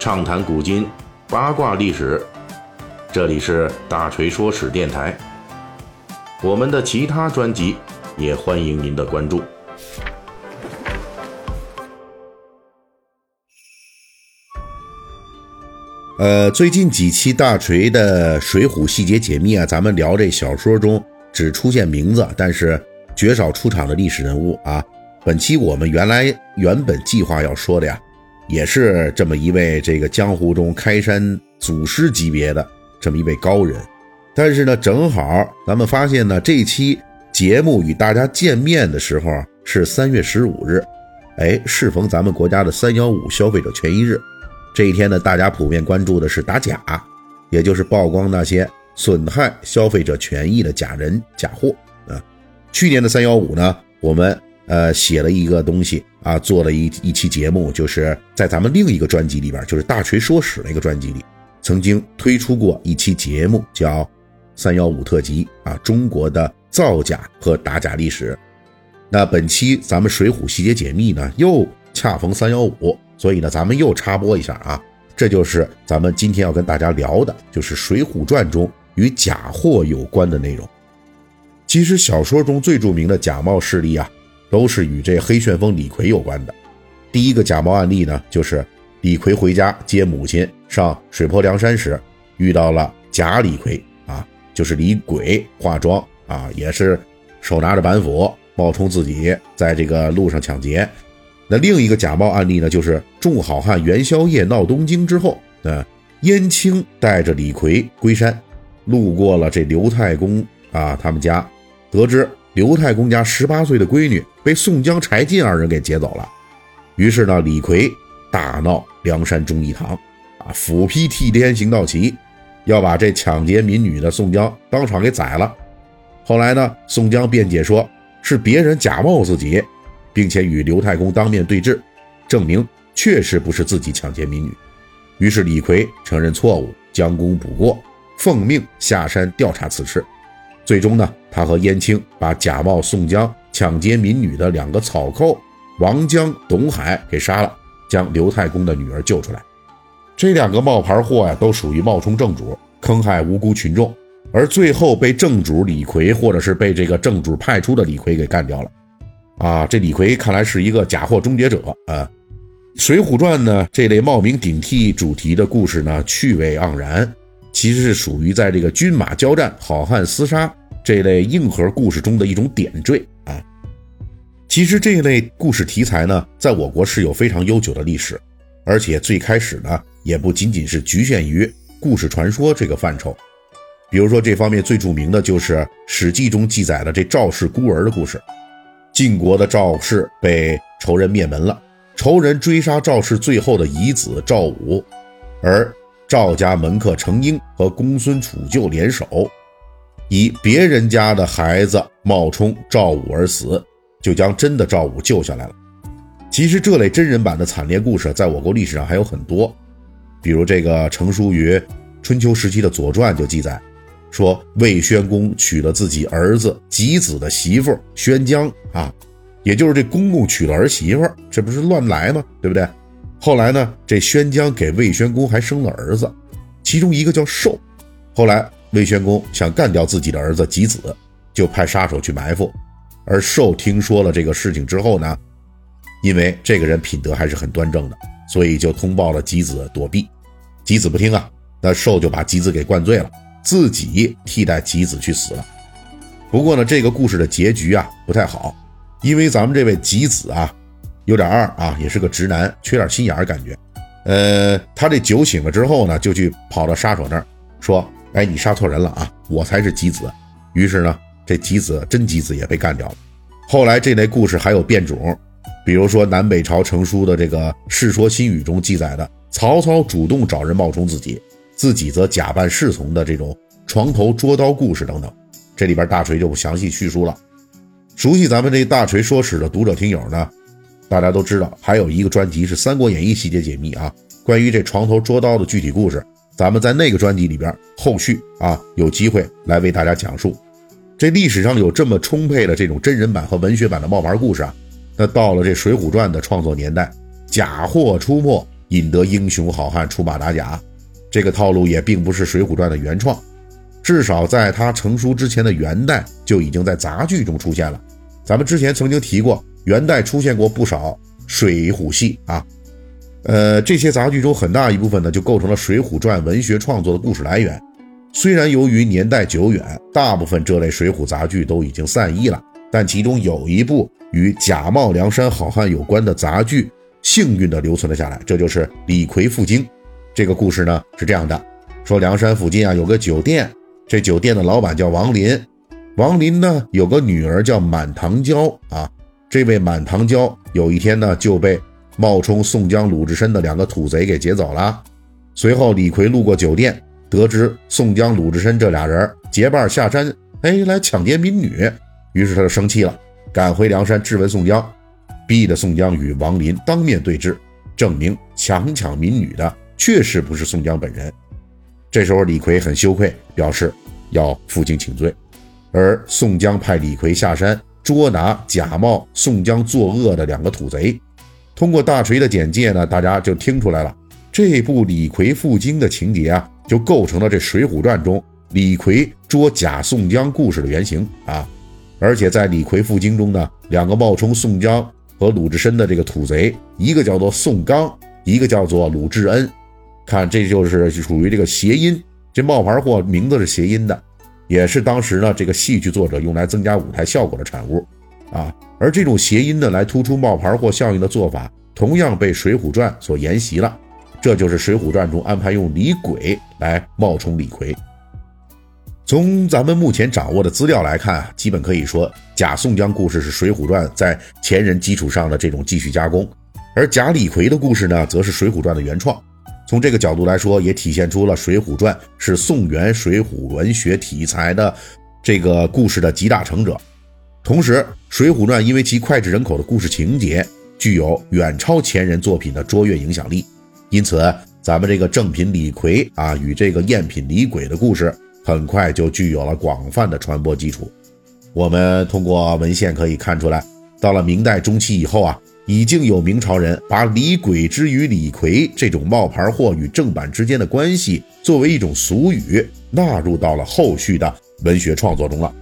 畅谈古今，八卦历史。这里是大锤说史电台。我们的其他专辑也欢迎您的关注。呃，最近几期大锤的《水浒细节解密》啊，咱们聊这小说中只出现名字，但是绝少出场的历史人物啊。本期我们原来原本计划要说的呀。也是这么一位这个江湖中开山祖师级别的这么一位高人，但是呢，正好咱们发现呢，这期节目与大家见面的时候是三月十五日，哎，适逢咱们国家的三幺五消费者权益日。这一天呢，大家普遍关注的是打假，也就是曝光那些损害消费者权益的假人假货啊。去年的三幺五呢，我们。呃，写了一个东西啊，做了一一期节目，就是在咱们另一个专辑里边，就是大锤说史那个专辑里，曾经推出过一期节目，叫《三幺五特辑》啊，中国的造假和打假历史。那本期咱们《水浒细节解密》呢，又恰逢三幺五，所以呢，咱们又插播一下啊，这就是咱们今天要跟大家聊的，就是《水浒传》中与假货有关的内容。其实小说中最著名的假冒势力啊。都是与这黑旋风李逵有关的。第一个假冒案例呢，就是李逵回家接母亲上水泊梁山时，遇到了假李逵啊，就是李鬼化妆啊，也是手拿着板斧，冒充自己在这个路上抢劫。那另一个假冒案例呢，就是众好汉元宵夜闹东京之后，那燕青带着李逵归山，路过了这刘太公啊他们家，得知。刘太公家十八岁的闺女被宋江、柴进二人给劫走了，于是呢，李逵大闹梁山忠义堂，啊，斧劈替天行道旗，要把这抢劫民女的宋江当场给宰了。后来呢，宋江辩解说是别人假冒自己，并且与刘太公当面对质，证明确实不是自己抢劫民女。于是李逵承认错误，将功补过，奉命下山调查此事。最终呢，他和燕青把假冒宋江抢劫民女的两个草寇王江、董海给杀了，将刘太公的女儿救出来。这两个冒牌货呀，都属于冒充正主，坑害无辜群众，而最后被正主李逵，或者是被这个正主派出的李逵给干掉了。啊，这李逵看来是一个假货终结者啊！《水浒传》呢，这类冒名顶替主题的故事呢，趣味盎然，其实是属于在这个军马交战、好汉厮杀。这类硬核故事中的一种点缀啊，其实这一类故事题材呢，在我国是有非常悠久的历史，而且最开始呢，也不仅仅是局限于故事传说这个范畴。比如说，这方面最著名的就是《史记》中记载的这赵氏孤儿的故事。晋国的赵氏被仇人灭门了，仇人追杀赵氏最后的遗子赵武，而赵家门客程婴和公孙杵臼联手。以别人家的孩子冒充赵武而死，就将真的赵武救下来了。其实这类真人版的惨烈故事，在我国历史上还有很多，比如这个成书于春秋时期的《左传》就记载，说魏宣公娶了自己儿子吉子的媳妇宣姜啊，也就是这公公娶了儿媳妇，这不是乱来吗？对不对？后来呢，这宣姜给魏宣公还生了儿子，其中一个叫寿，后来。魏宣公想干掉自己的儿子吉子，就派杀手去埋伏。而寿听说了这个事情之后呢，因为这个人品德还是很端正的，所以就通报了吉子躲避。吉子不听啊，那寿就把吉子给灌醉了，自己替代吉子去死了。不过呢，这个故事的结局啊不太好，因为咱们这位吉子啊有点二啊，也是个直男，缺点心眼儿感觉。呃，他这酒醒了之后呢，就去跑到杀手那儿说。哎，你杀错人了啊！我才是吉子。于是呢，这吉子真吉子也被干掉了。后来这类故事还有变种，比如说南北朝成书的这个《世说新语》中记载的曹操主动找人冒充自己，自己则假扮侍从的这种床头捉刀故事等等。这里边大锤就不详细叙述了。熟悉咱们这大锤说史的读者听友呢，大家都知道，还有一个专辑是《三国演义细节解密》啊，关于这床头捉刀的具体故事。咱们在那个专辑里边，后续啊有机会来为大家讲述。这历史上有这么充沛的这种真人版和文学版的冒牌故事啊，那到了这《水浒传》的创作年代，假货出没，引得英雄好汉出马打假。这个套路也并不是《水浒传》的原创，至少在它成书之前的元代就已经在杂剧中出现了。咱们之前曾经提过，元代出现过不少水浒戏啊，呃，这些杂剧中很大一部分呢就构成了《水浒传》文学创作的故事来源。虽然由于年代久远，大部分这类水浒杂剧都已经散佚了，但其中有一部与假冒梁山好汉有关的杂剧，幸运地留存了下来。这就是李逵赴京。这个故事呢是这样的：说梁山附近啊有个酒店，这酒店的老板叫王林，王林呢有个女儿叫满堂娇啊。这位满堂娇有一天呢就被冒充宋江、鲁智深的两个土贼给劫走了。随后李逵路过酒店。得知宋江、鲁智深这俩人结伴下山，哎，来抢劫民女，于是他就生气了，赶回梁山质问宋江，逼得宋江与王林当面对质，证明强抢民女的确实不是宋江本人。这时候李逵很羞愧，表示要负荆请罪，而宋江派李逵下山捉拿假冒宋江作恶的两个土贼。通过大锤的简介呢，大家就听出来了，这部李逵赴京的情节啊。就构成了这《水浒传》中李逵捉假宋江故事的原型啊！而且在李逵赴京中呢，两个冒充宋江和鲁智深的这个土贼，一个叫做宋刚，一个叫做鲁智恩。看，这就是属于这个谐音，这冒牌货名字是谐音的，也是当时呢这个戏剧作者用来增加舞台效果的产物啊。而这种谐音呢，来突出冒牌货效应的做法，同样被《水浒传》所沿袭了。这就是《水浒传》中安排用李鬼来冒充李逵。从咱们目前掌握的资料来看，基本可以说假宋江故事是《水浒传》在前人基础上的这种继续加工，而假李逵的故事呢，则是《水浒传》的原创。从这个角度来说，也体现出了《水浒传》是宋元水浒文学题材的这个故事的集大成者。同时，《水浒传》因为其脍炙人口的故事情节，具有远超前人作品的卓越影响力。因此，咱们这个正品李逵啊，与这个赝品李鬼的故事，很快就具有了广泛的传播基础。我们通过文献可以看出来，到了明代中期以后啊，已经有明朝人把李鬼之与李逵这种冒牌货与正版之间的关系，作为一种俗语纳入到了后续的文学创作中了。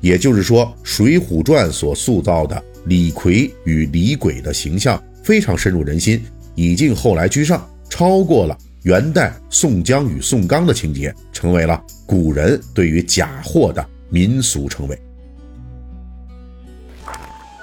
也就是说，《水浒传》所塑造的李逵与李鬼的形象非常深入人心。已经后来居上，超过了元代宋江与宋刚的情节，成为了古人对于假货的民俗称谓。